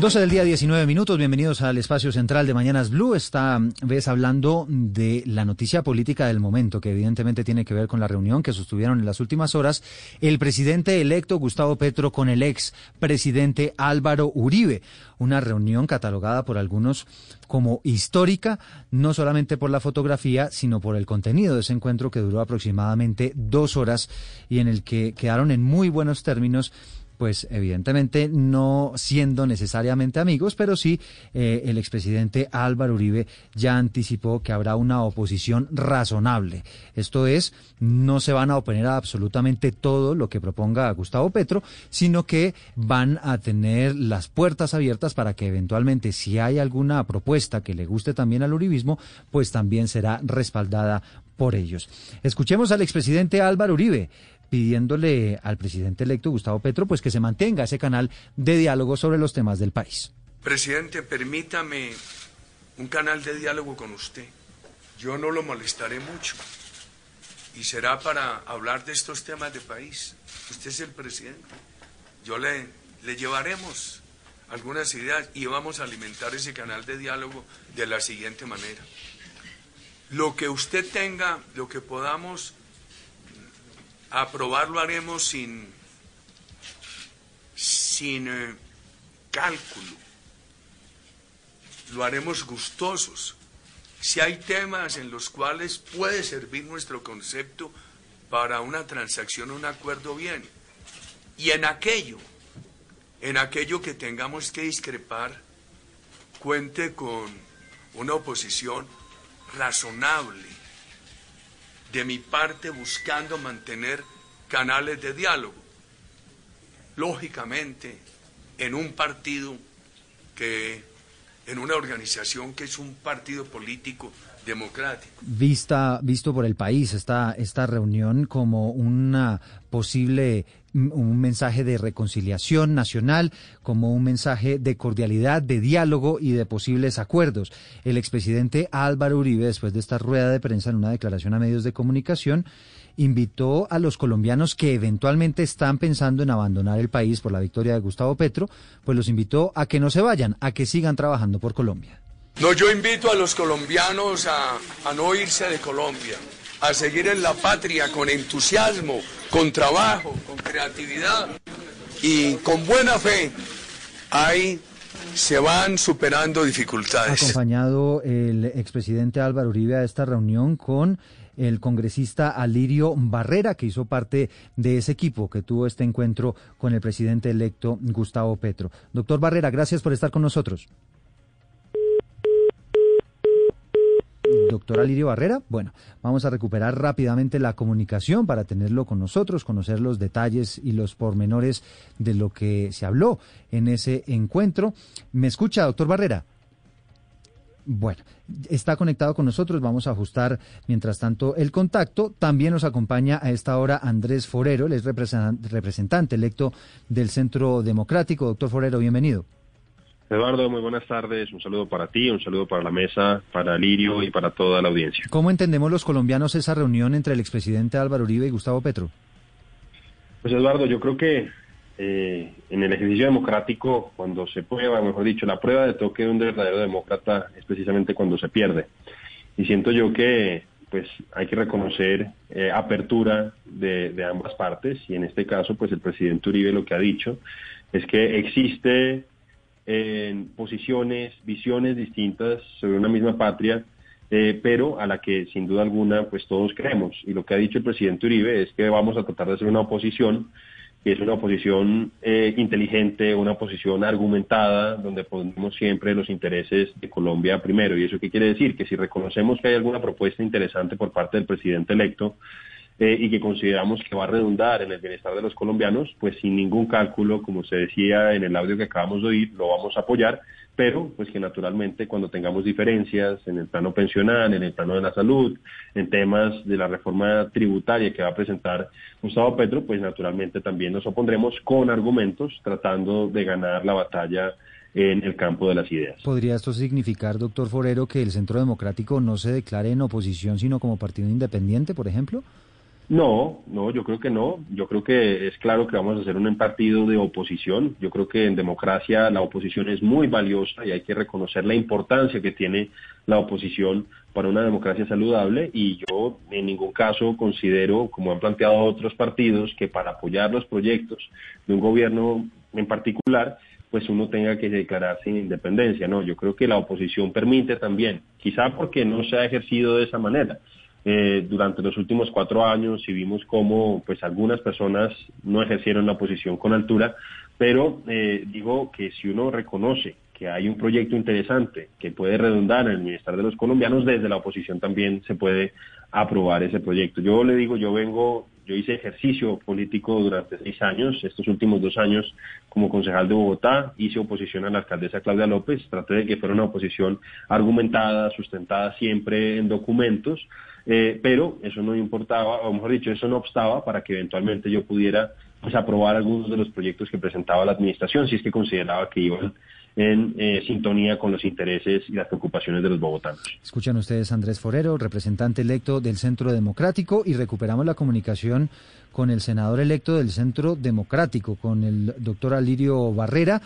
12 del día, 19 minutos. Bienvenidos al espacio central de Mañanas Blue. Esta vez hablando de la noticia política del momento, que evidentemente tiene que ver con la reunión que sostuvieron en las últimas horas el presidente electo Gustavo Petro con el ex presidente Álvaro Uribe. Una reunión catalogada por algunos como histórica, no solamente por la fotografía, sino por el contenido de ese encuentro que duró aproximadamente dos horas y en el que quedaron en muy buenos términos pues evidentemente no siendo necesariamente amigos, pero sí eh, el expresidente Álvaro Uribe ya anticipó que habrá una oposición razonable. Esto es, no se van a oponer a absolutamente todo lo que proponga Gustavo Petro, sino que van a tener las puertas abiertas para que eventualmente si hay alguna propuesta que le guste también al uribismo, pues también será respaldada por ellos. Escuchemos al expresidente Álvaro Uribe pidiéndole al presidente electo Gustavo Petro pues que se mantenga ese canal de diálogo sobre los temas del país. Presidente, permítame un canal de diálogo con usted. Yo no lo molestaré mucho y será para hablar de estos temas de país. Usted es el presidente. Yo le, le llevaremos algunas ideas y vamos a alimentar ese canal de diálogo de la siguiente manera. Lo que usted tenga, lo que podamos aprobar lo haremos sin, sin eh, cálculo. Lo haremos gustosos. Si hay temas en los cuales puede servir nuestro concepto para una transacción, un acuerdo bien. Y en aquello, en aquello que tengamos que discrepar, cuente con una oposición razonable, de mi parte buscando mantener canales de diálogo. Lógicamente, en un partido que, en una organización que es un partido político Vista, visto por el país esta, esta reunión como una posible un mensaje de reconciliación nacional, como un mensaje de cordialidad, de diálogo y de posibles acuerdos. El expresidente Álvaro Uribe, después de esta rueda de prensa en una declaración a medios de comunicación, invitó a los colombianos que eventualmente están pensando en abandonar el país por la victoria de Gustavo Petro, pues los invitó a que no se vayan, a que sigan trabajando por Colombia. No, yo invito a los colombianos a, no irse de Colombia a seguir en la patria con entusiasmo, con trabajo, con creatividad y con buena fe. Ahí se van superando dificultades. Acompañado el expresidente Álvaro Uribe a esta reunión con el congresista Alirio Barrera, que hizo parte de ese equipo que tuvo este encuentro con el presidente electo Gustavo Petro. Doctor Barrera, gracias por estar con nosotros. Doctor Alirio Barrera. Bueno, vamos a recuperar rápidamente la comunicación para tenerlo con nosotros, conocer los detalles y los pormenores de lo que se habló en ese encuentro. ¿Me escucha, doctor Barrera? Bueno, está conectado con nosotros. Vamos a ajustar, mientras tanto, el contacto. También nos acompaña a esta hora Andrés Forero, él es representante electo del Centro Democrático. Doctor Forero, bienvenido. Eduardo, muy buenas tardes. Un saludo para ti, un saludo para la mesa, para Lirio y para toda la audiencia. ¿Cómo entendemos los colombianos esa reunión entre el expresidente Álvaro Uribe y Gustavo Petro? Pues Eduardo, yo creo que eh, en el ejercicio democrático, cuando se prueba, mejor dicho, la prueba de toque de un verdadero demócrata es precisamente cuando se pierde. Y siento yo que pues hay que reconocer eh, apertura de, de ambas partes y en este caso pues el presidente Uribe lo que ha dicho es que existe en posiciones, visiones distintas sobre una misma patria, eh, pero a la que sin duda alguna pues todos creemos. Y lo que ha dicho el presidente Uribe es que vamos a tratar de hacer una oposición que es una oposición eh, inteligente, una oposición argumentada, donde ponemos siempre los intereses de Colombia primero. ¿Y eso qué quiere decir? Que si reconocemos que hay alguna propuesta interesante por parte del presidente electo, eh, y que consideramos que va a redundar en el bienestar de los colombianos, pues sin ningún cálculo, como se decía en el audio que acabamos de oír, lo vamos a apoyar, pero pues que naturalmente cuando tengamos diferencias en el plano pensional, en el plano de la salud, en temas de la reforma tributaria que va a presentar Gustavo Petro, pues naturalmente también nos opondremos con argumentos tratando de ganar la batalla en el campo de las ideas. ¿Podría esto significar, doctor Forero, que el Centro Democrático no se declare en oposición, sino como partido independiente, por ejemplo? No, no, yo creo que no. Yo creo que es claro que vamos a hacer un partido de oposición. Yo creo que en democracia la oposición es muy valiosa y hay que reconocer la importancia que tiene la oposición para una democracia saludable y yo en ningún caso considero, como han planteado otros partidos, que para apoyar los proyectos de un gobierno en particular, pues uno tenga que declararse independencia. No, yo creo que la oposición permite también, quizá porque no se ha ejercido de esa manera eh, durante los últimos cuatro años y vimos cómo pues algunas personas no ejercieron la posición con altura, pero eh, digo que si uno reconoce que hay un proyecto interesante que puede redundar en el bienestar de los colombianos, desde la oposición también se puede aprobar ese proyecto. Yo le digo, yo vengo, yo hice ejercicio político durante seis años, estos últimos dos años como concejal de Bogotá, hice oposición a la alcaldesa Claudia López, traté de que fuera una oposición argumentada, sustentada siempre en documentos, eh, pero eso no importaba, o mejor dicho, eso no obstaba para que eventualmente yo pudiera pues, aprobar algunos de los proyectos que presentaba la administración, si es que consideraba que iban en eh, sintonía con los intereses y las preocupaciones de los bogotanos. Escuchan ustedes Andrés Forero, representante electo del Centro Democrático, y recuperamos la comunicación con el senador electo del Centro Democrático, con el doctor Alirio Barrera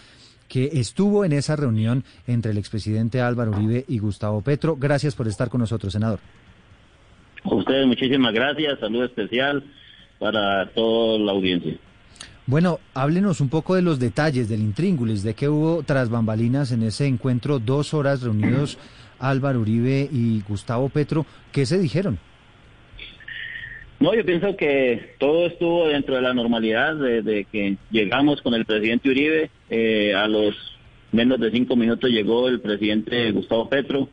que estuvo en esa reunión entre el expresidente Álvaro Uribe y Gustavo Petro. Gracias por estar con nosotros, senador. A ustedes muchísimas gracias, salud especial para toda la audiencia. Bueno, háblenos un poco de los detalles del intríngulis, de que hubo tras bambalinas en ese encuentro, dos horas reunidos Álvaro Uribe y Gustavo Petro. ¿Qué se dijeron? No, yo pienso que todo estuvo dentro de la normalidad, desde que llegamos con el presidente Uribe, eh, a los menos de cinco minutos llegó el presidente Gustavo Petro,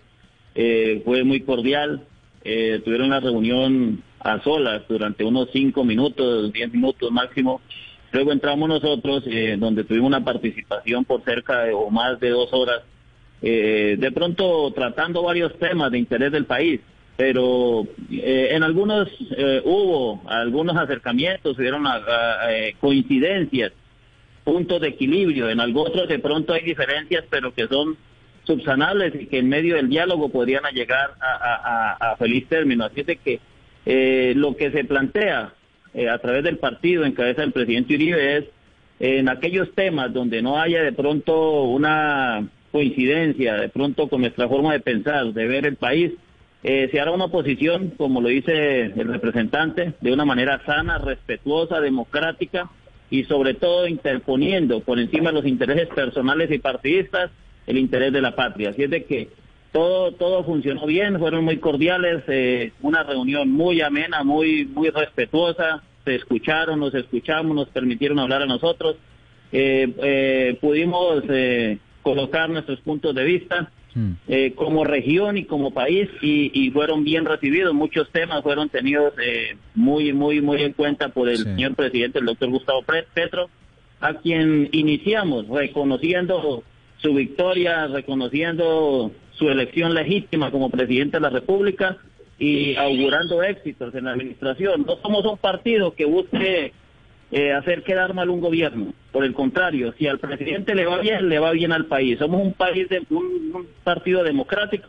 eh, fue muy cordial, eh, tuvieron una reunión a solas durante unos cinco minutos, diez minutos máximo. Luego entramos nosotros, eh, donde tuvimos una participación por cerca o más de dos horas, eh, de pronto tratando varios temas de interés del país, pero eh, en algunos hubo algunos acercamientos, hubieron coincidencias, puntos de equilibrio, en otros de pronto hay diferencias, pero que son subsanables y que en medio del diálogo podrían llegar a, feliz término. Así de que eh, lo que se plantea eh, a través del partido en cabeza del presidente Uribe es en aquellos temas donde no haya de pronto una coincidencia, de pronto con nuestra forma de pensar, de ver el país, eh, se hará una oposición, como lo dice el representante, de una manera sana, respetuosa, democrática y sobre todo interponiendo por encima de los intereses personales y partidistas el interés de la patria. Así es de que todo todo funcionó bien, fueron muy cordiales, eh, una reunión muy amena, muy muy respetuosa, se escucharon, nos escuchamos, nos permitieron hablar a nosotros, eh, eh, pudimos colocar nuestros puntos de vista hmm. como región y como país y, y, fueron bien recibidos, muchos temas fueron tenidos muy muy muy en cuenta por el señor presidente, el doctor Gustavo Petro, a quien iniciamos reconociendo su victoria, reconociendo su elección legítima como presidente de la República y augurando éxitos en la administración. No somos un partido que busque eh, hacer quedar mal un gobierno. Por el contrario, si al presidente le va bien, le va bien al país. Somos un país de un, partido democrático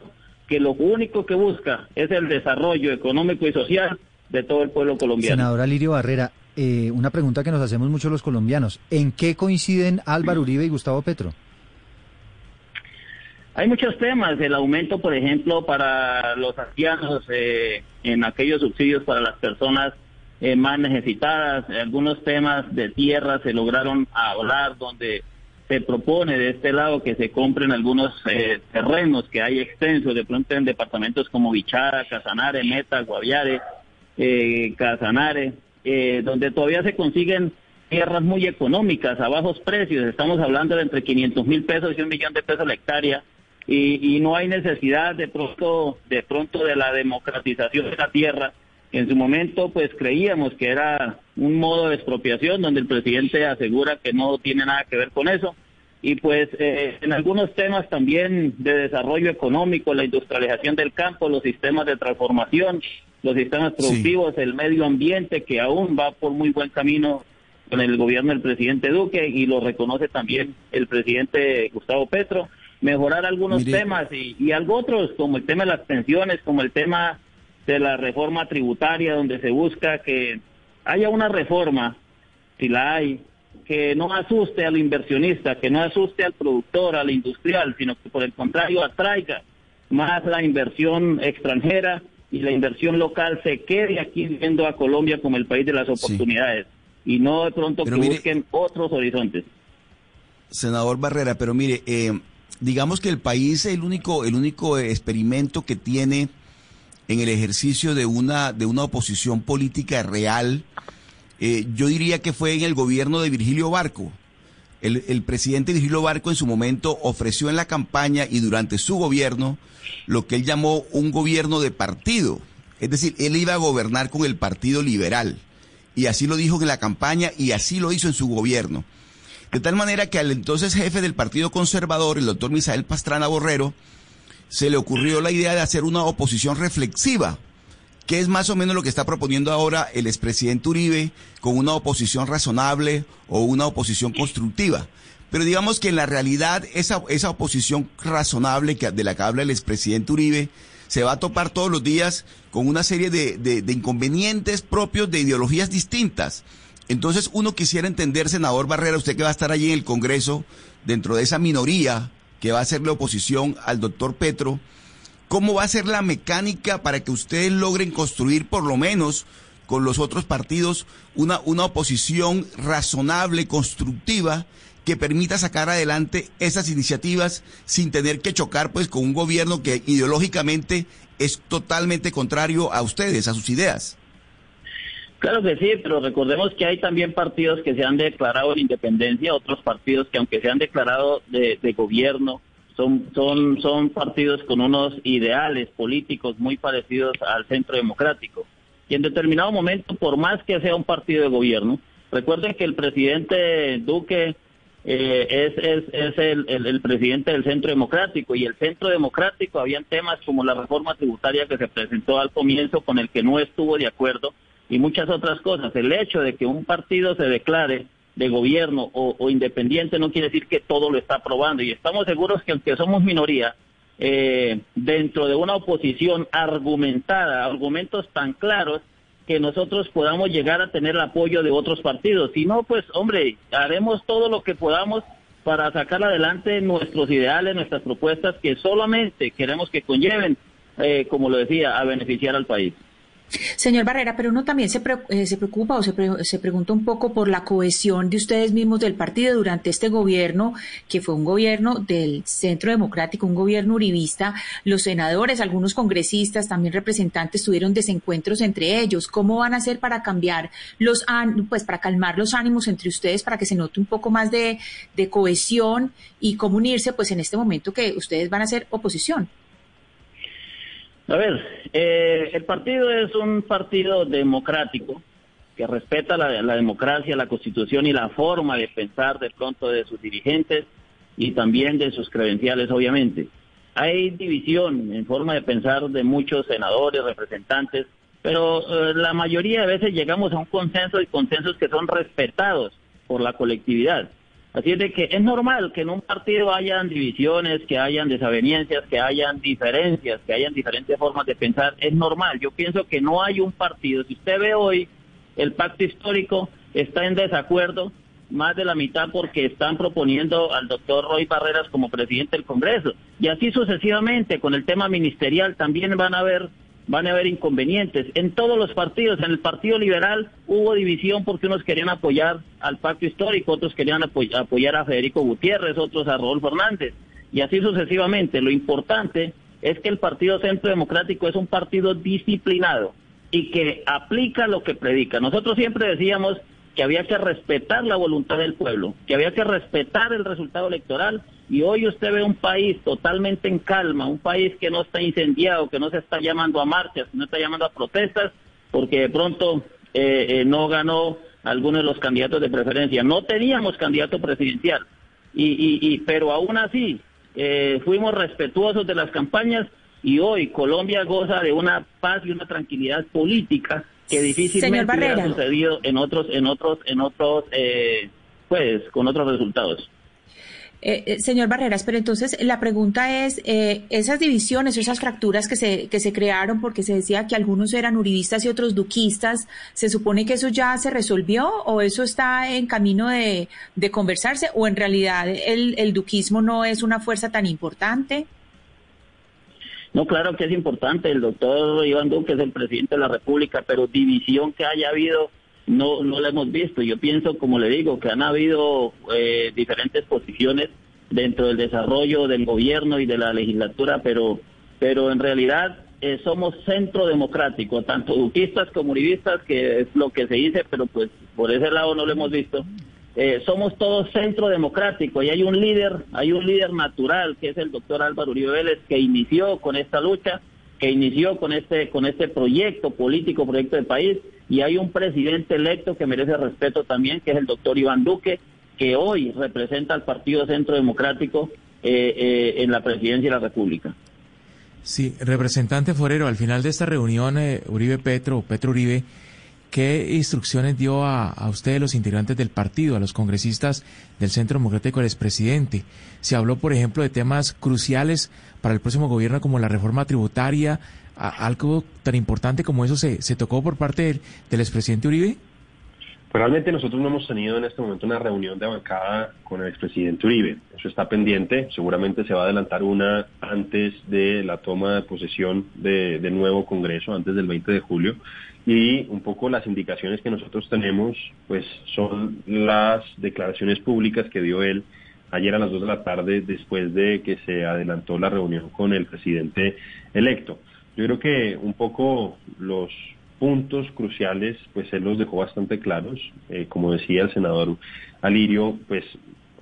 que lo único que busca es el desarrollo económico y social de todo el pueblo colombiano. Senadora Lirio Barrera, eh, una pregunta que nos hacemos mucho los colombianos. ¿En qué coinciden Álvaro Uribe y Gustavo Petro? Hay muchos temas, el aumento, por ejemplo, para los ancianos, eh, en aquellos subsidios para las personas eh, más necesitadas, algunos temas de tierra se lograron hablar donde se propone de este lado que se compren algunos eh, terrenos que hay extensos, de pronto en departamentos como Bichara, Casanare, Meta, Guaviare, Casanare, donde todavía se consiguen tierras muy económicas a bajos precios, estamos hablando de entre 500 mil pesos y un millón de pesos la hectárea, y, y, no hay necesidad de pronto de pronto de la democratización de la tierra En su momento, pues creíamos que era un modo de expropiación donde el presidente asegura que no tiene nada que ver con eso. Y pues eh, en algunos temas también de desarrollo económico, la industrialización del campo, los sistemas de transformación, los sistemas productivos, el medio ambiente, que aún va por muy buen camino con el gobierno del presidente Duque y lo reconoce también el presidente Gustavo Petro. Mejorar algunos temas y, y algo otros, como el tema de las pensiones, como el tema de la reforma tributaria, donde se busca que haya una reforma, si la hay, que no asuste al inversionista, que no asuste al productor, al industrial, sino que por el contrario atraiga más la inversión extranjera y la inversión local se quede aquí viendo a Colombia como el país de las oportunidades y no de pronto que busquen otros horizontes. Senador Barrera, pero mire, eh, digamos que el país es el único, el único experimento que tiene en el ejercicio de una, de una oposición política real, eh, yo diría que fue en el gobierno de Virgilio Barco. El, el, presidente Virgilio Barco en su momento ofreció en la campaña y durante su gobierno lo que él llamó un gobierno de partido. Es decir, él iba a gobernar con el Partido Liberal. Y así lo dijo en la campaña y así lo hizo en su gobierno. De tal manera que al entonces jefe del Partido Conservador, el doctor Misael Pastrana Borrero, se le ocurrió la idea de hacer una oposición reflexiva, que es más o menos lo que está proponiendo ahora el expresidente Uribe con una oposición razonable o una oposición constructiva. Pero digamos que en la realidad esa, esa oposición razonable que, de la que habla el expresidente Uribe se va a topar todos los días con una serie de, de inconvenientes propios de ideologías distintas. Entonces uno quisiera entender, senador Barrera, usted que va a estar allí en el Congreso, dentro de esa minoría que va a ser la oposición al doctor Petro, ¿cómo va a ser la mecánica para que ustedes logren construir por lo menos con los otros partidos una, una oposición razonable, constructiva, que permita sacar adelante esas iniciativas sin tener que chocar pues con un gobierno que ideológicamente es totalmente contrario a ustedes, a sus ideas? Claro que sí, pero recordemos que hay también partidos que se han declarado en independencia, otros partidos que aunque se han declarado de, gobierno, son, son, son partidos con unos ideales políticos muy parecidos al centro democrático. Y en determinado momento, por más que sea un partido de gobierno, recuerden que el presidente Duque eh, es, es, es el, el, presidente del Centro Democrático y el Centro Democrático habían temas como la reforma tributaria que se presentó al comienzo con el que no estuvo de acuerdo y muchas otras cosas. El hecho de que un partido se declare de gobierno o, independiente no quiere decir que todo lo está aprobando. Y estamos seguros que aunque somos minoría, eh, dentro de una oposición argumentada, argumentos tan claros, que nosotros podamos llegar a tener el apoyo de otros partidos. Si no, pues hombre, haremos todo lo que podamos para sacar adelante nuestros ideales, nuestras propuestas que solamente queremos que conlleven, eh, como lo decía, a beneficiar al país. Señor Barrera, pero uno también se, eh, se preocupa o se, se, pregunta un poco por la cohesión de ustedes mismos del partido durante este gobierno, que fue un gobierno del Centro Democrático, un gobierno uribista. Los senadores, algunos congresistas, también representantes tuvieron desencuentros entre ellos. ¿Cómo van a hacer para cambiar los, pues para calmar los ánimos entre ustedes, para que se note un poco más de, de cohesión y cómo unirse, pues en este momento que ustedes van a ser oposición? A ver, eh, el partido es un partido democrático que respeta la, democracia, la constitución y la forma de pensar de pronto de sus dirigentes y también de sus credenciales, obviamente. Hay división en forma de pensar de muchos senadores, representantes, pero eh, la mayoría de veces llegamos a un consenso y consensos que son respetados por la colectividad. Así es de que es normal que en un partido hayan divisiones, que hayan desavenencias, que hayan diferencias, que hayan diferentes formas de pensar. Es normal. Yo pienso que no hay un partido. Si usted ve hoy, el pacto histórico está en desacuerdo, más de la mitad porque están proponiendo al doctor Roy Barreras como presidente del Congreso. Y así sucesivamente, con el tema ministerial también van a haber van a haber inconvenientes. En todos los partidos, en el Partido Liberal hubo división porque unos querían apoyar al pacto histórico, otros querían apoyar a Federico Gutiérrez, otros a Rodolfo Hernández, y así sucesivamente. Lo importante es que el Partido Centro Democrático es un partido disciplinado y que aplica lo que predica. Nosotros siempre decíamos que había que respetar la voluntad del pueblo, que había que respetar el resultado electoral y hoy usted ve un país totalmente en calma, un país que no está incendiado, que no se está llamando a marchas, no está llamando a protestas, porque de pronto no ganó alguno de los candidatos de preferencia. No teníamos candidato presidencial, y, pero aún así fuimos respetuosos de las campañas y hoy Colombia goza de una paz y una tranquilidad política que difícilmente sucedido en otros, en otros, en otros, eh, pues, con otros resultados. Eh, eh, señor Barreras, pero entonces la pregunta es, esas divisiones, esas fracturas que se, que se crearon porque se decía que algunos eran uribistas y otros duquistas, ¿se supone que eso ya se resolvió o eso está en camino de, de conversarse o en realidad el, el duquismo no es una fuerza tan importante? No, claro que es importante. El doctor Iván Duque es el presidente de la República, pero división que haya habido no, no la hemos visto. Yo pienso, como le digo, que han habido eh, diferentes posiciones dentro del desarrollo del gobierno y de la legislatura, pero, pero en realidad eh, somos centro democrático, tanto duquistas como uribistas, que es lo que se dice, pero pues por ese lado no lo hemos visto. Eh, somos todos centro democrático y hay un líder, hay un líder natural que es el doctor Álvaro Uribe Vélez que inició con esta lucha, que inició con este, con este proyecto político, proyecto de país y hay un presidente electo que merece respeto también, que es el doctor Iván Duque, que hoy representa al Partido Centro Democrático eh, eh, en la presidencia de la República. Sí, representante Forero, al final de esta reunión, Uribe Petro, Petro Uribe, ¿Qué instrucciones dio a, a usted, los integrantes del partido, a los congresistas del Centro Democrático del expresidente? Se habló, por ejemplo, de temas cruciales para el próximo gobierno como la reforma tributaria, algo tan importante como eso se, se tocó por parte del, del expresidente Uribe. Realmente nosotros no hemos tenido en este momento una reunión de bancada con el expresidente Uribe. Eso está pendiente. Seguramente se va a adelantar una antes de la toma de posesión de, del nuevo Congreso, antes del 20 de julio y un poco las indicaciones que nosotros tenemos pues son las declaraciones públicas que dio él ayer a las 2 de la tarde después de que se adelantó la reunión con el presidente electo. Yo creo que un poco los puntos cruciales pues él los dejó bastante claros, eh, como decía el senador Alirio, pues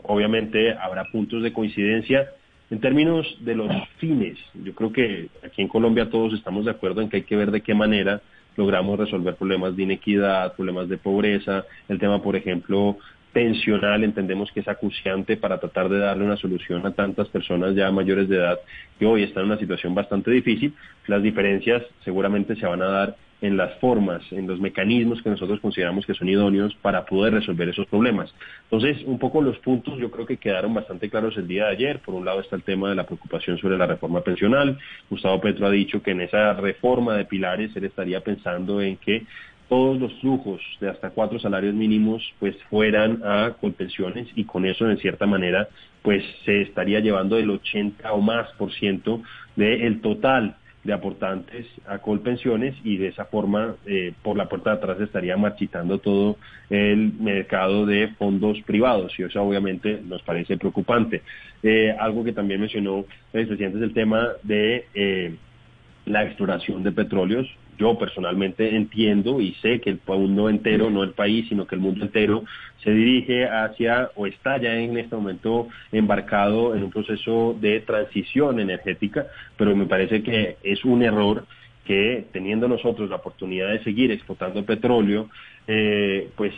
obviamente habrá puntos de coincidencia, en términos de los fines, yo creo que aquí en Colombia todos estamos de acuerdo en que hay que ver de qué manera logramos resolver problemas de inequidad, problemas de pobreza, el tema, por ejemplo, pensional, entendemos que es acuciante para tratar de darle una solución a tantas personas ya mayores de edad que hoy están en una situación bastante difícil. Las diferencias seguramente se van a dar en las formas, en los mecanismos que nosotros consideramos que son idóneos para poder resolver esos problemas. Entonces, un poco los puntos yo creo que quedaron bastante claros el día de ayer. Por un lado está el tema de la preocupación sobre la reforma pensional. Gustavo Petro ha dicho que en esa reforma de pilares él estaría pensando en que todos los flujos de hasta cuatro salarios mínimos pues fueran a colpensiones y con eso en cierta manera pues se estaría llevando el 80 o más por ciento del total de aportantes a Colpensiones y de esa forma eh, por la puerta de atrás estaría marchitando todo el mercado de fondos privados y eso obviamente nos parece preocupante. Eh, algo que también mencionó el presidente es el tema de eh, la exploración de petróleos yo personalmente entiendo y sé que el mundo entero, no el país, sino que el mundo entero se dirige hacia o está ya en este momento embarcado en un proceso de transición energética, pero me parece que es un error que teniendo nosotros la oportunidad de seguir explotando petróleo, eh, pues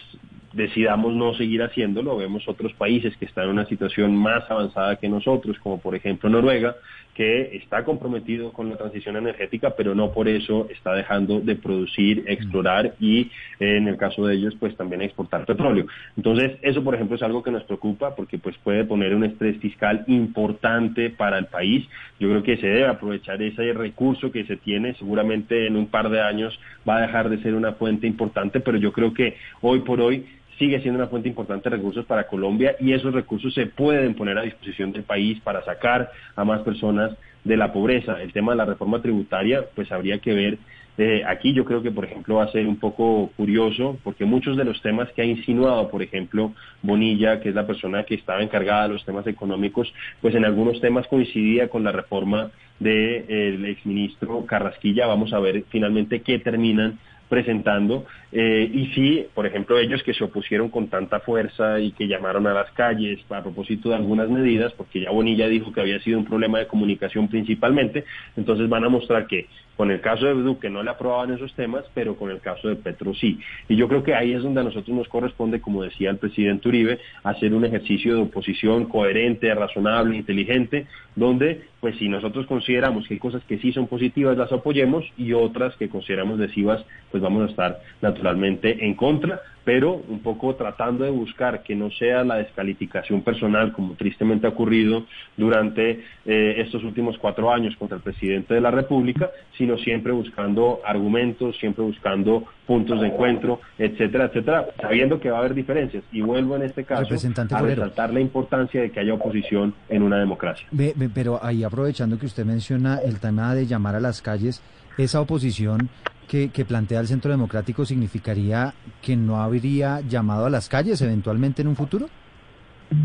decidamos no seguir haciéndolo. Vemos otros países que están en una situación más avanzada que nosotros, como por ejemplo Noruega, que está comprometido con la transición energética, pero no por eso está dejando de producir, explorar y en el caso de ellos, pues también exportar petróleo. Entonces, eso por ejemplo es algo que nos preocupa porque pues puede poner un estrés fiscal importante para el país. Yo creo que se debe aprovechar ese recurso que se tiene, seguramente en un par de años va a dejar de ser una fuente importante, pero yo creo que hoy por hoy sigue siendo una fuente importante de recursos para Colombia y esos recursos se pueden poner a disposición del país para sacar a más personas de la pobreza. El tema de la reforma tributaria, pues habría que ver. Eh, aquí yo creo que, por ejemplo, va a ser un poco curioso, porque muchos de los temas que ha insinuado, por ejemplo, Bonilla, que es la persona que estaba encargada de los temas económicos, pues en algunos temas coincidía con la reforma del exministro Carrasquilla. Vamos a ver finalmente qué terminan presentando eh, y sí, por ejemplo, ellos que se opusieron con tanta fuerza y que llamaron a las calles a propósito de algunas medidas, porque ya Bonilla dijo que había sido un problema de comunicación principalmente, entonces van a mostrar que Con el caso de Duque no le aprobaban esos temas, pero con el caso de Petro sí. Y yo creo que ahí es donde a nosotros nos corresponde, como decía el presidente Uribe, hacer un ejercicio de oposición coherente, razonable, inteligente, donde, pues si nosotros consideramos que hay cosas que sí son positivas, las apoyemos y otras que consideramos lesivas, pues vamos a estar naturalmente en contra pero un poco tratando de buscar que no sea la descalificación personal, como tristemente ha ocurrido durante eh, estos últimos cuatro años contra el presidente de la República, sino siempre buscando argumentos, siempre buscando puntos de encuentro, etcétera, etcétera, sabiendo que va a haber diferencias. Y vuelvo en este caso a resaltar la importancia de que haya oposición en una democracia. pero ahí aprovechando que usted menciona el tema de llamar a las calles, esa oposición que, plantea el Centro Democrático significaría que no habría llamado a las calles eventualmente en un futuro?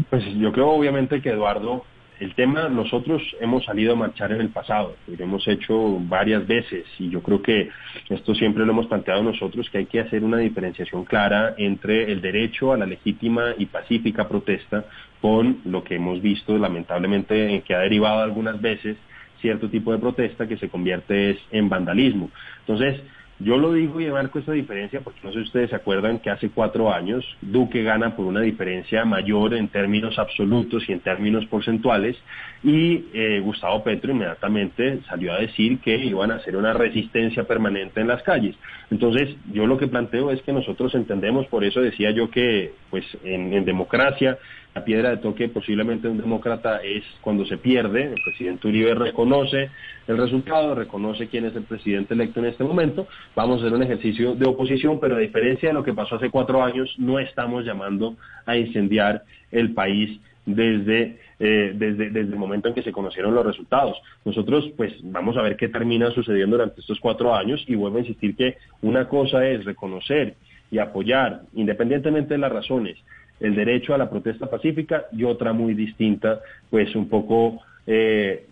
Pues yo creo obviamente que Eduardo, el tema nosotros hemos salido a marchar en el pasado, lo hemos hecho varias veces y yo creo que esto siempre lo hemos planteado nosotros, que hay que hacer una diferenciación clara entre el derecho a la legítima y pacífica protesta con lo que hemos visto lamentablemente en que ha derivado algunas veces cierto tipo de protesta que se convierte en vandalismo. Entonces, yo lo digo y marco esta diferencia porque no sé si ustedes se acuerdan que hace cuatro años Duque gana por una diferencia mayor en términos absolutos y en términos porcentuales y eh, Gustavo Petro inmediatamente salió a decir que iban a hacer una resistencia permanente en las calles. Entonces yo lo que planteo es que nosotros entendemos, por eso decía yo que pues en democracia la piedra de toque posiblemente un demócrata es cuando se pierde, el presidente Uribe reconoce el resultado, reconoce quién es el presidente electo en este momento, vamos a hacer un ejercicio de oposición, pero a diferencia de lo que pasó hace cuatro años, no estamos llamando a incendiar el país desde, eh, desde, desde el momento en que se conocieron los resultados. Nosotros, pues, vamos a ver qué termina sucediendo durante estos cuatro años y vuelvo a insistir que una cosa es reconocer y apoyar, independientemente de las razones, el derecho a la protesta pacífica y otra muy distinta, pues un poco eh,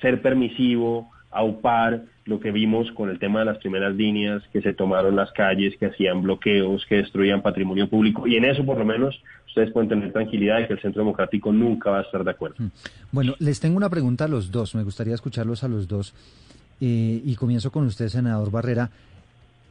ser permisivo, aupar lo que vimos con el tema de las primeras líneas, que se tomaron las calles, que hacían bloqueos, que destruían patrimonio público. Y en eso, por lo menos, ustedes pueden tener tranquilidad de que el Centro Democrático nunca va a estar de acuerdo. Mm. Bueno, les tengo una pregunta a los dos. Me gustaría escucharlos a los dos. Eh, y comienzo con usted, senador Barrera.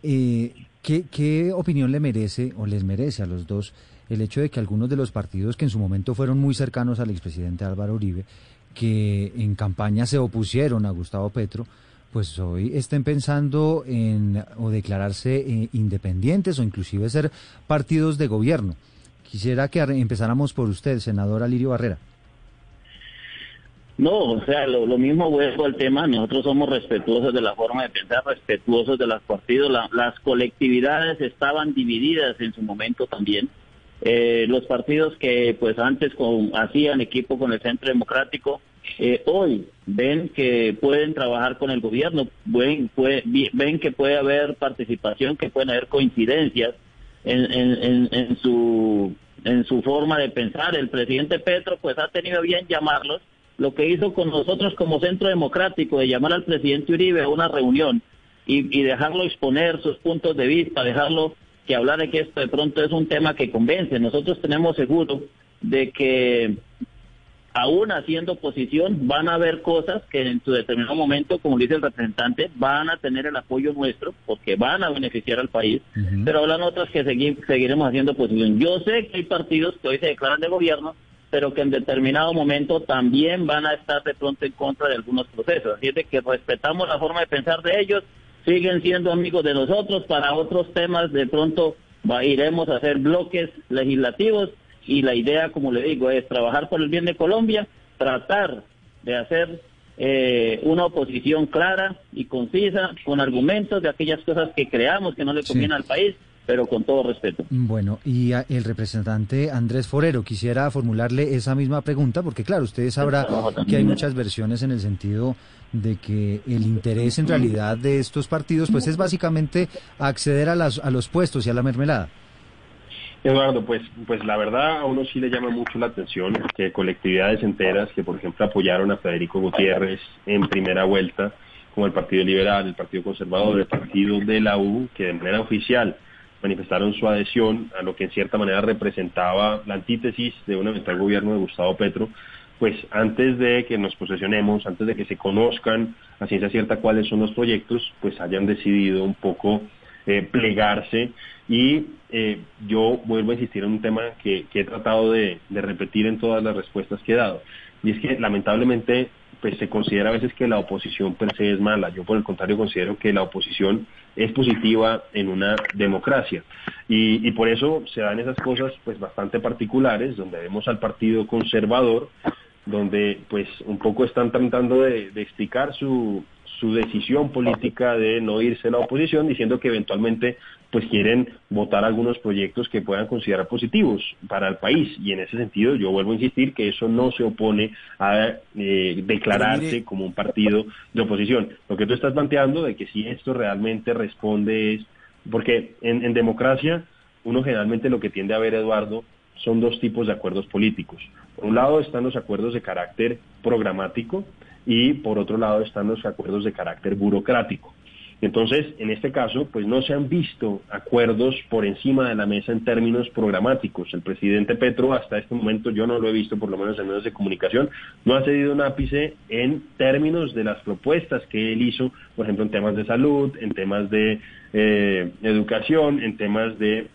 Eh, ¿qué, ¿Qué opinión le merece o les merece a los dos el hecho de que algunos de los partidos que en su momento fueron muy cercanos al expresidente Álvaro Uribe, que en campaña se opusieron a Gustavo Petro, pues hoy estén pensando en o declararse eh, independientes o inclusive ser partidos de gobierno. Quisiera que empezáramos por usted, senador Alirio Barrera. No, o sea, lo, mismo vuelvo al tema, nosotros somos respetuosos de la forma de pensar, respetuosos de los partidos, las colectividades estaban divididas en su momento también, eh, los partidos que pues antes hacían equipo con el Centro Democrático, eh, hoy ven que pueden trabajar con el gobierno, ven, ven que puede haber participación, que pueden haber coincidencias en, en, su, en su forma de pensar. El presidente Petro pues ha tenido bien llamarlos. Lo que hizo con nosotros como Centro Democrático de llamar al presidente Uribe a una reunión y, y dejarlo exponer sus puntos de vista, dejarlo que hablar de que esto de pronto es un tema que convence. Nosotros tenemos seguro de que aún haciendo oposición van a haber cosas que en su determinado momento, como dice el representante, van a tener el apoyo nuestro porque van a beneficiar al país, pero hablan otras que seguiremos haciendo oposición. Yo sé que hay partidos que hoy se declaran de gobierno, pero que en determinado momento también van a estar de pronto en contra de algunos procesos. Así es de que respetamos la forma de pensar de ellos, siguen siendo amigos de nosotros. Para otros temas, de pronto iremos a hacer bloques legislativos y la idea, como le digo, es trabajar por el bien de Colombia, tratar de hacer eh, una oposición clara y concisa, con argumentos de aquellas cosas que creamos que no le conviene al país pero con todo respeto. Bueno, y el representante Andrés Forero, quisiera formularle esa misma pregunta, porque claro, ustedes sabrán que hay muchas versiones en el sentido de que el interés en realidad de estos partidos pues es básicamente acceder a, las, a los puestos y a la mermelada. Eduardo, pues, pues la verdad a uno sí le llama mucho la atención que colectividades enteras que por ejemplo apoyaron a Federico Gutiérrez en primera vuelta, como el Partido Liberal, el Partido Conservador, el Partido de la U, que de manera oficial manifestaron su adhesión a lo que en cierta manera representaba la antítesis de un eventual gobierno de Gustavo Petro, pues antes de que nos posesionemos, antes de que se conozcan a ciencia cierta cuáles son los proyectos, pues hayan decidido un poco eh, plegarse. Y eh, yo vuelvo a insistir en un tema que, he tratado de, de, repetir en todas las respuestas que he dado. Y es que lamentablemente pues se considera a veces que la oposición per se es mala. Yo por el contrario considero que la oposición es positiva en una democracia. Y, por eso se dan esas cosas pues bastante particulares, donde vemos al Partido Conservador donde pues un poco están tratando de, explicar su, su decisión política de no irse a la oposición, diciendo que eventualmente pues quieren votar algunos proyectos que puedan considerar positivos para el país. Y en ese sentido yo vuelvo a insistir que eso no se opone a eh, declararse como un partido de oposición. Lo que tú estás planteando de que si esto realmente responde es, porque en, en democracia uno generalmente lo que tiende a ver, Eduardo, son dos tipos de acuerdos políticos. Por un lado están los acuerdos de carácter programático y por otro lado están los acuerdos de carácter burocrático. Entonces, en este caso, pues no se han visto acuerdos por encima de la mesa en términos programáticos. El presidente Petro, hasta este momento, yo no lo he visto, por lo menos en medios de comunicación, no ha cedido un ápice en términos de las propuestas que él hizo, por ejemplo, en temas de salud, en temas de eh, educación, en temas de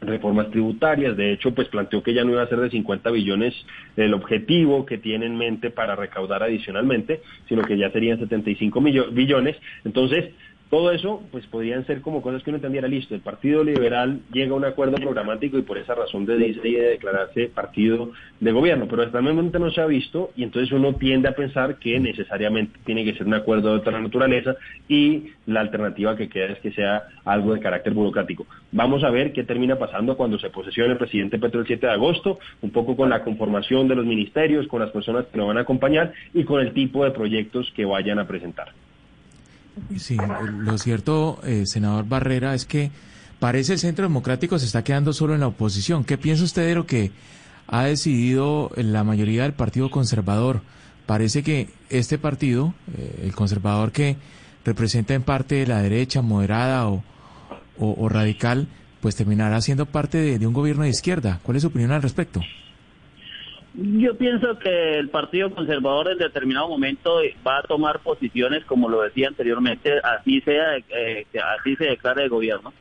reformas tributarias. De hecho, pues planteó que ya no iba a ser de 50 billones el objetivo que tiene en mente para recaudar adicionalmente, sino que ya serían 75 billones. Entonces, todo eso, pues podrían ser como cosas que uno entendiera, listo, el Partido Liberal llega a un acuerdo programático y por esa razón de, de declararse partido de gobierno, pero hasta el momento no se ha visto y entonces uno tiende a pensar que necesariamente tiene que ser un acuerdo de otra naturaleza y la alternativa que queda es que sea algo de carácter burocrático. Vamos a ver qué termina pasando cuando se posesione el presidente Petro el 7 de agosto, un poco con la conformación de los ministerios, con las personas que lo van a acompañar y con el tipo de proyectos que vayan a presentar. Sí, lo cierto, eh, senador Barrera, es que parece el Centro Democrático se está quedando solo en la oposición. ¿Qué piensa usted de lo que ha decidido la mayoría del Partido Conservador? Parece que este partido, eh, el conservador que representa en parte la derecha moderada o, o, radical, pues terminará siendo parte de un gobierno de izquierda. ¿Cuál es su opinión al respecto? Yo pienso que el Partido Conservador en determinado momento va a tomar posiciones, como lo decía anteriormente, así sea, eh, así se declara el gobierno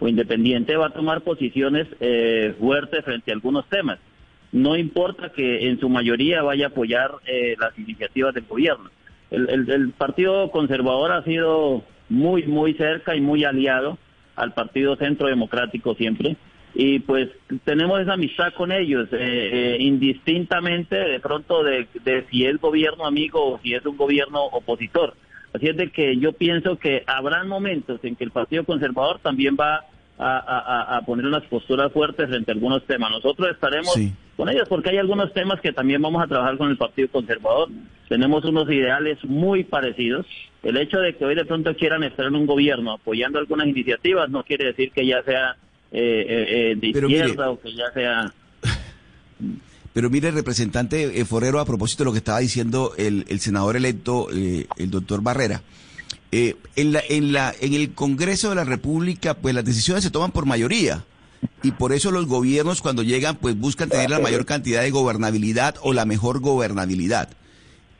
o independiente, va a tomar posiciones eh, fuertes frente a algunos temas. No importa que en su mayoría vaya a apoyar eh, las iniciativas del gobierno. El, el Partido Conservador ha sido muy, muy cerca y muy aliado al Partido Centro Democrático siempre y pues tenemos esa amistad con ellos, eh, eh, indistintamente de pronto de, si es gobierno amigo o si es un gobierno opositor. Así es de que yo pienso que habrá momentos en que el Partido Conservador también va a, poner unas posturas fuertes frente a algunos temas. Nosotros estaremos con ellos porque hay algunos temas que también vamos a trabajar con el Partido Conservador. Tenemos unos ideales muy parecidos. El hecho de que hoy de pronto quieran estar en un gobierno apoyando algunas iniciativas no quiere decir que ya sea eh, eh, eh, de pero izquierda o que ya sea... Pero mire, representante Forero, a propósito de lo que estaba diciendo el, el senador electo, el doctor Barrera, en, la, en, la, en el Congreso de la República, pues las decisiones se toman por mayoría. Y por eso los gobiernos cuando llegan, pues buscan tener la mayor cantidad de gobernabilidad o la mejor gobernabilidad.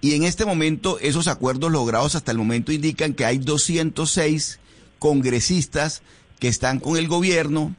Y en este momento, esos acuerdos logrados hasta el momento indican que hay 206 congresistas que están con el gobierno,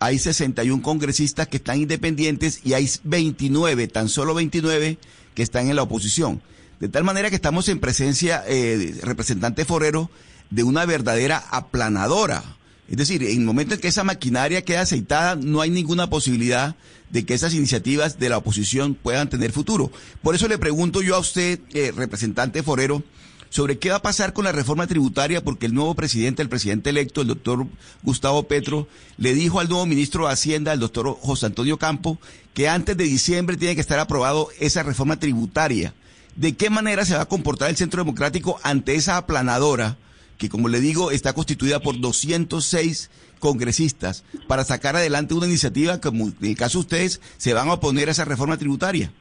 hay 61 congresistas que están independientes y hay 29, tan solo 29, que están en la oposición. De tal manera que estamos en presencia, eh, representante Forero, de una verdadera aplanadora. Es decir, en el momento en que esa maquinaria queda aceitada, no hay ninguna posibilidad de que esas iniciativas de la oposición puedan tener futuro. Por eso le pregunto yo a usted, eh, representante Forero, sobre qué va a pasar con la reforma tributaria, porque el nuevo presidente, el presidente electo, el doctor Gustavo Petro, le dijo al nuevo ministro de Hacienda, el doctor José Antonio Campo, que antes de diciembre tiene que estar aprobado esa reforma tributaria. ¿De qué manera se va a comportar el Centro Democrático ante esa aplanadora? que como le digo está constituida por 206 congresistas para sacar adelante una iniciativa como en el caso de ustedes se van a oponer a esa reforma tributaria.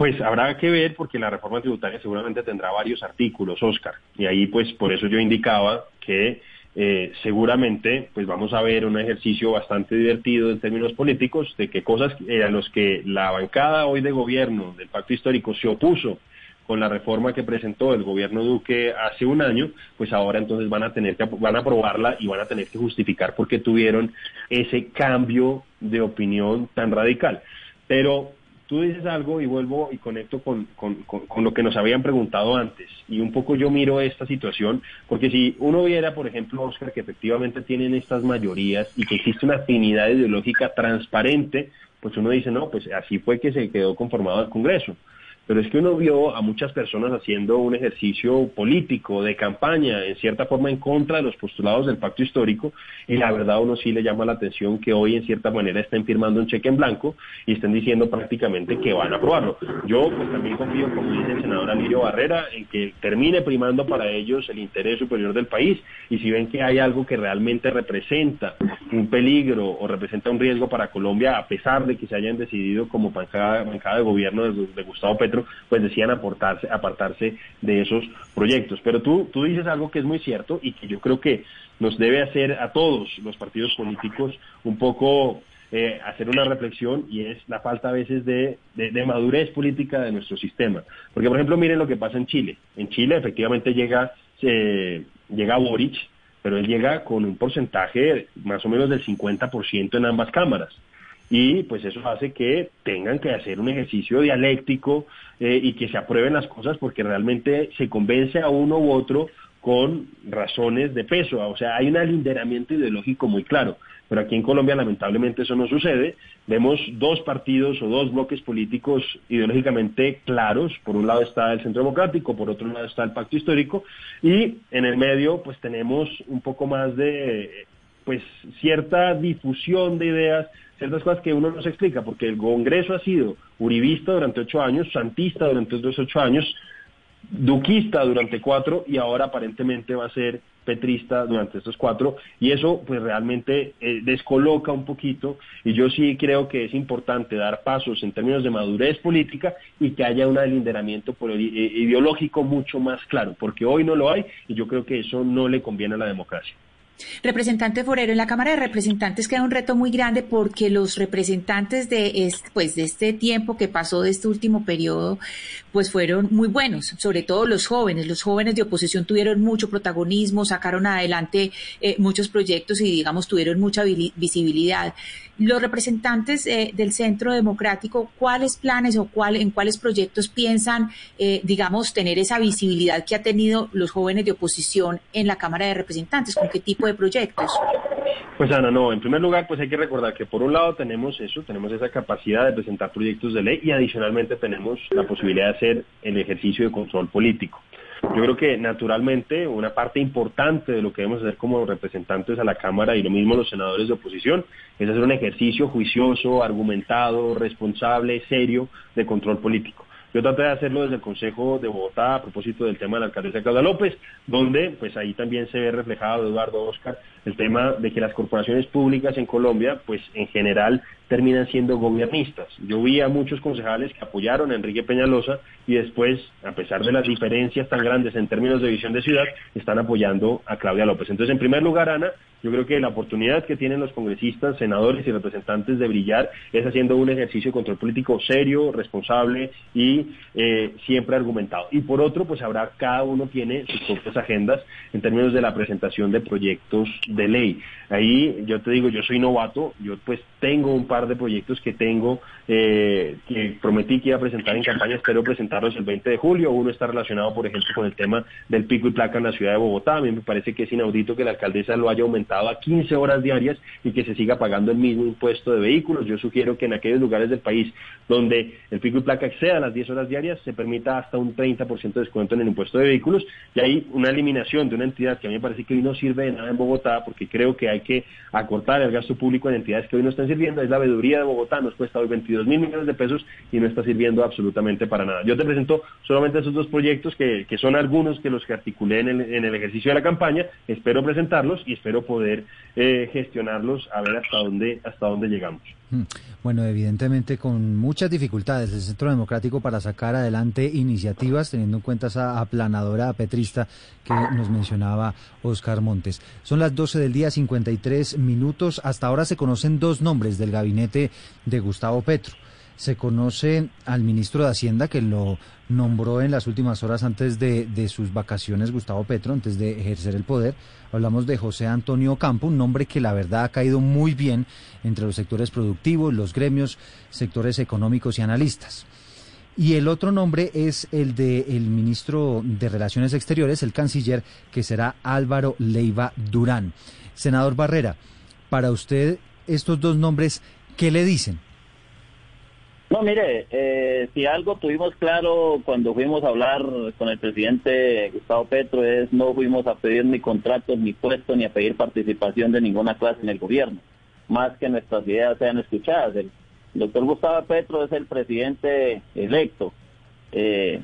Pues habrá que ver porque la reforma tributaria seguramente tendrá varios artículos, Oscar. Y ahí pues por eso yo indicaba que eh, seguramente pues vamos a ver un ejercicio bastante divertido en términos políticos de que cosas a los que la bancada hoy de gobierno del pacto histórico se opuso con la reforma que presentó el gobierno Duque hace un año, pues ahora entonces van a tener que van a aprobarla y van a tener que justificar por qué tuvieron ese cambio de opinión tan radical. Pero tú dices algo y vuelvo y conecto con, lo que nos habían preguntado antes. Y un poco yo miro esta situación, porque si uno viera, por ejemplo, Oscar, que efectivamente tienen estas mayorías y que existe una afinidad ideológica transparente, pues uno dice, no, pues así fue que se quedó conformado el Congreso pero es que uno vio a muchas personas haciendo un ejercicio político de campaña, en cierta forma en contra de los postulados del pacto histórico, y la verdad uno sí le llama la atención que hoy en cierta manera estén firmando un cheque en blanco y estén diciendo prácticamente que van a aprobarlo. Yo pues también confío, como dice el senador Alirio Barrera, en que termine primando para ellos el interés superior del país, y si ven que hay algo que realmente representa un peligro o representa un riesgo para Colombia, a pesar de que se hayan decidido como bancada, bancada de gobierno de Gustavo Petro, pues decían aportarse, apartarse de esos proyectos. Pero tú, tú dices algo que es muy cierto y que yo creo que nos debe hacer a todos los partidos políticos un poco eh, hacer una reflexión y es la falta a veces de, madurez política de nuestro sistema. Porque, por ejemplo, miren lo que pasa en Chile. En Chile efectivamente llega, llega Boric, pero él llega con un porcentaje más o menos del 50% en ambas cámaras y pues eso hace que tengan que hacer un ejercicio dialéctico eh, y que se aprueben las cosas porque realmente se convence a uno u otro con razones de peso, o sea, hay un alinderamiento ideológico muy claro, pero aquí en Colombia lamentablemente eso no sucede, vemos dos partidos o dos bloques políticos ideológicamente claros, por un lado está el Centro Democrático, por otro lado está el Pacto Histórico, y en el medio pues tenemos un poco más de pues cierta difusión de ideas, ciertas cosas que uno no se explica, porque el Congreso ha sido uribista durante ocho años, santista durante otros ocho años, duquista durante cuatro y ahora aparentemente va a ser petrista durante estos cuatro y eso pues realmente eh, descoloca un poquito y yo sí creo que es importante dar pasos en términos de madurez política y que haya un alinderamiento eh, ideológico mucho más claro, porque hoy no lo hay y yo creo que eso no le conviene a la democracia. Representante Forero, en la Cámara de Representantes queda un reto muy grande porque los representantes de este, pues, de este tiempo que pasó, de este último periodo, pues fueron muy buenos, sobre todo los jóvenes. Los jóvenes de oposición tuvieron mucho protagonismo, sacaron adelante eh, muchos proyectos y, digamos, tuvieron mucha visibilidad. Los representantes eh, del Centro Democrático, ¿cuáles planes o cuál, en cuáles proyectos piensan, eh, digamos, tener esa visibilidad que ha tenido los jóvenes de oposición en la Cámara de Representantes? ¿Con qué tipo de proyectos? Pues Ana, no, en primer lugar, pues hay que recordar que por un lado tenemos eso, tenemos esa capacidad de presentar proyectos de ley y adicionalmente tenemos la posibilidad de hacer el ejercicio de control político. Yo creo que naturalmente una parte importante de lo que debemos hacer como representantes a la Cámara y lo mismo los senadores de oposición es hacer un ejercicio juicioso, argumentado, responsable, serio de control político. Yo traté de hacerlo desde el Consejo de Bogotá a propósito del tema de la alcaldesa Claudia López, donde pues ahí también se ve reflejado Eduardo Oscar el tema de que las corporaciones públicas en Colombia pues en general terminan siendo gobiernistas. Yo vi a muchos concejales que apoyaron a Enrique Peñalosa y después, a pesar de las diferencias tan grandes en términos de visión de ciudad, están apoyando a Claudia López. Entonces, en primer lugar, Ana, yo creo que la oportunidad que tienen los congresistas, senadores y representantes de brillar es haciendo un ejercicio de control político serio, responsable y eh, siempre argumentado. Y por otro, pues habrá, cada uno tiene sus propias agendas en términos de la presentación de proyectos de ley. Ahí yo te digo, yo soy novato, yo pues tengo un par de proyectos que tengo, eh, que prometí que iba a presentar en campaña, espero presentarlos el 20 de julio. Uno está relacionado, por ejemplo, con el tema del pico y placa en la ciudad de Bogotá. A mí me parece que es inaudito que la alcaldesa lo haya aumentado a 15 horas diarias y que se siga pagando el mismo impuesto de vehículos. Yo sugiero que en aquellos lugares del país donde el pico y placa exceda las 10 horas diarias, se permita hasta un 30% de descuento en el impuesto de vehículos y hay una eliminación de una entidad que a mí me parece que hoy no sirve de nada en Bogotá porque creo que hay que acortar el gasto público en entidades que hoy no están sirviendo. Es la veeduría de Bogotá, nos cuesta hoy 22 mil millones de pesos y no está sirviendo absolutamente para nada. Yo te presento solamente esos dos proyectos que, son algunos que los que articulé en el, ejercicio de la campaña. Espero presentarlos y espero poder eh, gestionarlos a ver hasta dónde, hasta dónde llegamos. Mm. Bueno, evidentemente con muchas dificultades el Centro Democrático para sacar adelante iniciativas, teniendo en cuenta esa aplanadora petrista que nos mencionaba Oscar Montes. Son las 12 del día, 53 minutos. Hasta ahora se conocen dos nombres del gabinete de Gustavo Petro se conoce al ministro de Hacienda que lo nombró en las últimas horas antes de, sus vacaciones Gustavo Petro, antes de ejercer el poder. Hablamos de José Antonio Campo, un nombre que la verdad ha caído muy bien entre los sectores productivos, los gremios, sectores económicos y analistas. Y el otro nombre es el del el ministro de Relaciones Exteriores, el canciller, que será Álvaro Leiva Durán. Senador Barrera, para usted estos dos nombres, ¿qué le dicen? No, mire, eh, si algo tuvimos claro cuando fuimos a hablar con el presidente Gustavo Petro es no fuimos a pedir ni contratos, ni puestos, ni a pedir participación de ninguna clase en el gobierno, más que nuestras ideas sean escuchadas. El doctor Gustavo Petro es el presidente electo eh,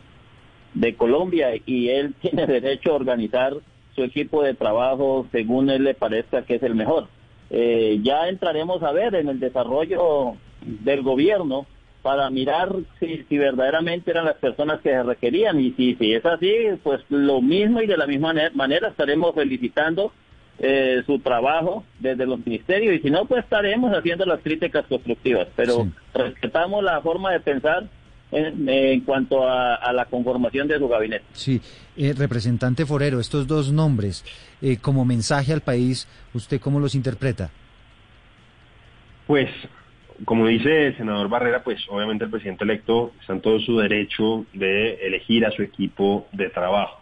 de Colombia y él tiene derecho a organizar su equipo de trabajo según él le parezca que es el mejor. Eh, ya entraremos a ver en el desarrollo del gobierno para mirar si, si verdaderamente eran las personas que se requerían. Y si, si es así, pues lo mismo y de la misma manera estaremos felicitando eh, su trabajo desde los ministerios y si no, pues estaremos haciendo las críticas constructivas. Pero respetamos la forma de pensar en, cuanto a, la conformación de su gabinete. Sí, eh, representante Forero, estos dos nombres, eh, como mensaje al país, ¿usted cómo los interpreta? Pues como dice el senador Barrera, pues obviamente el presidente electo está en todo su derecho de elegir a su equipo de trabajo.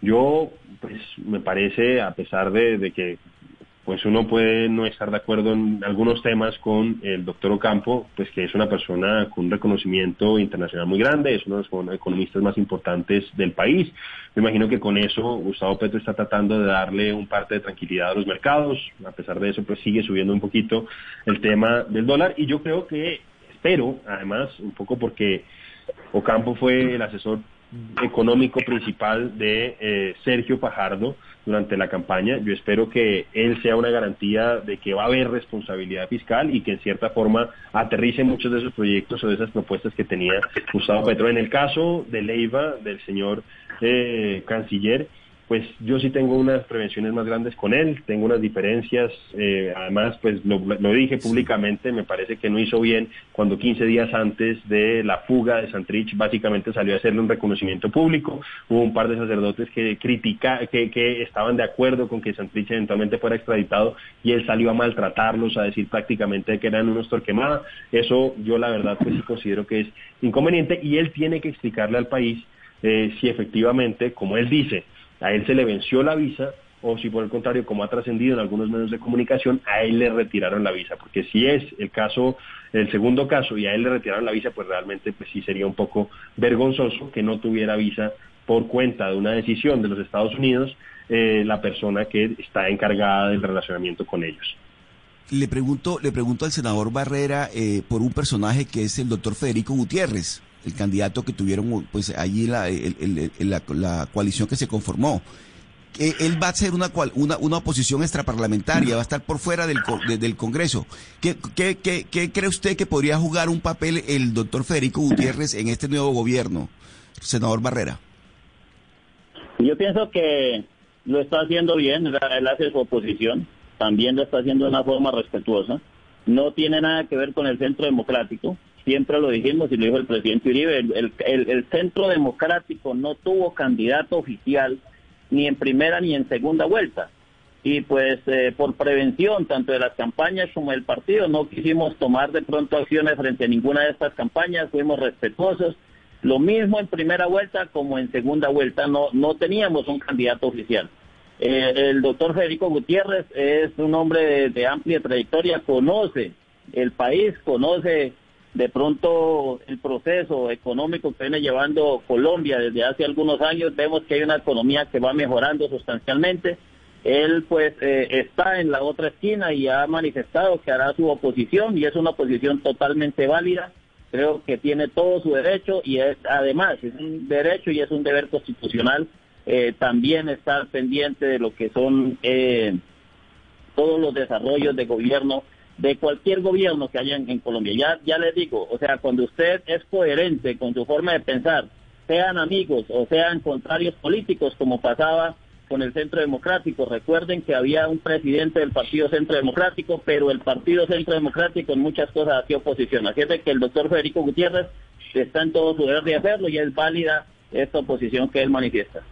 Yo, pues me parece, a pesar de que pues uno puede no estar de acuerdo en algunos temas con el doctor Ocampo, pues que es una persona con un reconocimiento internacional muy grande, es uno de los economistas más importantes del país. Me imagino que con eso Gustavo Petro está tratando de darle un parte de tranquilidad a los mercados, a pesar de eso pues sigue subiendo un poquito el tema del dólar y yo creo que, espero además, un poco porque Ocampo fue el asesor económico principal de eh, Sergio Pajardo durante la campaña. Yo espero que él sea una garantía de que va a haber responsabilidad fiscal y que en cierta forma aterrice muchos de esos proyectos o de esas propuestas que tenía Gustavo Petro. En el caso de Leiva, del señor eh, canciller, pues yo sí tengo unas prevenciones más grandes con él, tengo unas diferencias, eh, además pues lo, dije públicamente, me parece que no hizo bien cuando 15 días antes de la fuga de Santrich básicamente salió a hacerle un reconocimiento público, hubo un par de sacerdotes que critica, que, que estaban de acuerdo con que Santrich eventualmente fuera extraditado y él salió a maltratarlos, a decir prácticamente que eran unos torquemadas, eso yo la verdad pues sí considero que es inconveniente y él tiene que explicarle al país eh, si efectivamente, como él dice, a él se le venció la visa o si por el contrario, como ha trascendido en algunos medios de comunicación, a él le retiraron la visa, porque si es el caso, el segundo caso y a él le retiraron la visa, pues realmente pues sí sería un poco vergonzoso que no tuviera visa por cuenta de una decisión de los Estados Unidos eh, la persona que está encargada del relacionamiento con ellos. Le pregunto, le pregunto al senador Barrera eh, por un personaje que es el doctor Federico Gutiérrez el candidato que tuvieron pues allí la, la, coalición que se conformó. Él va a ser una, una, una oposición extraparlamentaria, va a estar por fuera del, del Congreso. ¿Qué, qué, qué, cree usted que podría jugar un papel el doctor Federico Gutiérrez en este nuevo gobierno, senador Barrera? Yo pienso que lo está haciendo bien, él hace su oposición, también lo está haciendo de una forma respetuosa. No tiene nada que ver con el centro democrático, siempre lo dijimos y lo dijo el presidente Uribe, el, centro democrático no tuvo candidato oficial ni en primera ni en segunda vuelta. Y pues eh, por prevención, tanto de las campañas como del partido, no quisimos tomar de pronto acciones frente a ninguna de estas campañas, fuimos respetuosos. Lo mismo en primera vuelta como en segunda vuelta, no, no teníamos un candidato oficial. Eh, el doctor Federico Gutiérrez es un hombre de amplia trayectoria, conoce el país, conoce de pronto el proceso económico que viene llevando Colombia desde hace algunos años, vemos que hay una economía que va mejorando sustancialmente. Él pues eh, está en la otra esquina y ha manifestado que hará su oposición y es una oposición totalmente válida. Creo que tiene todo su derecho y es además es un derecho y es un deber constitucional eh, también estar pendiente de lo que son eh, todos los desarrollos de gobierno de cualquier gobierno que haya en, Colombia. Ya, ya les digo, o sea, cuando usted es coherente con su forma de pensar, sean amigos o sean contrarios políticos, como pasaba con el Centro Democrático. Recuerden que había un presidente del Partido Centro Democrático, pero el Partido Centro Democrático en muchas cosas hacía oposición. Así es que el doctor Federico Gutiérrez está en todo su deber de hacerlo y es válida esta oposición que él manifiesta.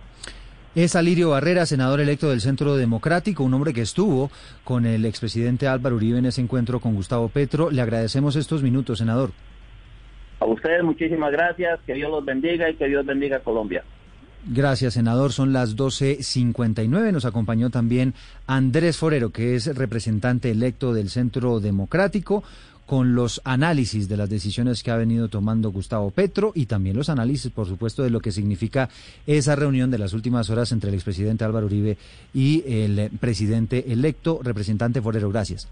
Es Alirio Barrera, senador electo del Centro Democrático, un hombre que estuvo con el expresidente Álvaro Uribe en ese encuentro con Gustavo Petro. Le agradecemos estos minutos, senador. A ustedes muchísimas gracias, que Dios los bendiga y que Dios bendiga a Colombia. Gracias, senador. Son las 12.59. Nos acompañó también Andrés Forero, que es representante electo del Centro Democrático con los análisis de las decisiones que ha venido tomando Gustavo Petro y también los análisis, por supuesto, de lo que significa esa reunión de las últimas horas entre el expresidente Álvaro Uribe y el presidente electo, representante Forero. Gracias.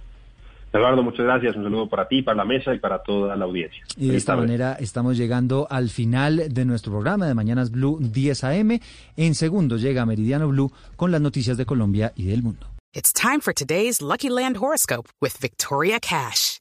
Eduardo, muchas gracias. Un saludo para ti, para la mesa y para toda la audiencia. Y de esta manera estamos llegando al final de nuestro programa de Mañanas Blue 10 AM. En segundos llega Meridiano Blue con las noticias de Colombia y del mundo. It's time for today's Lucky Land horoscope with Victoria Cash.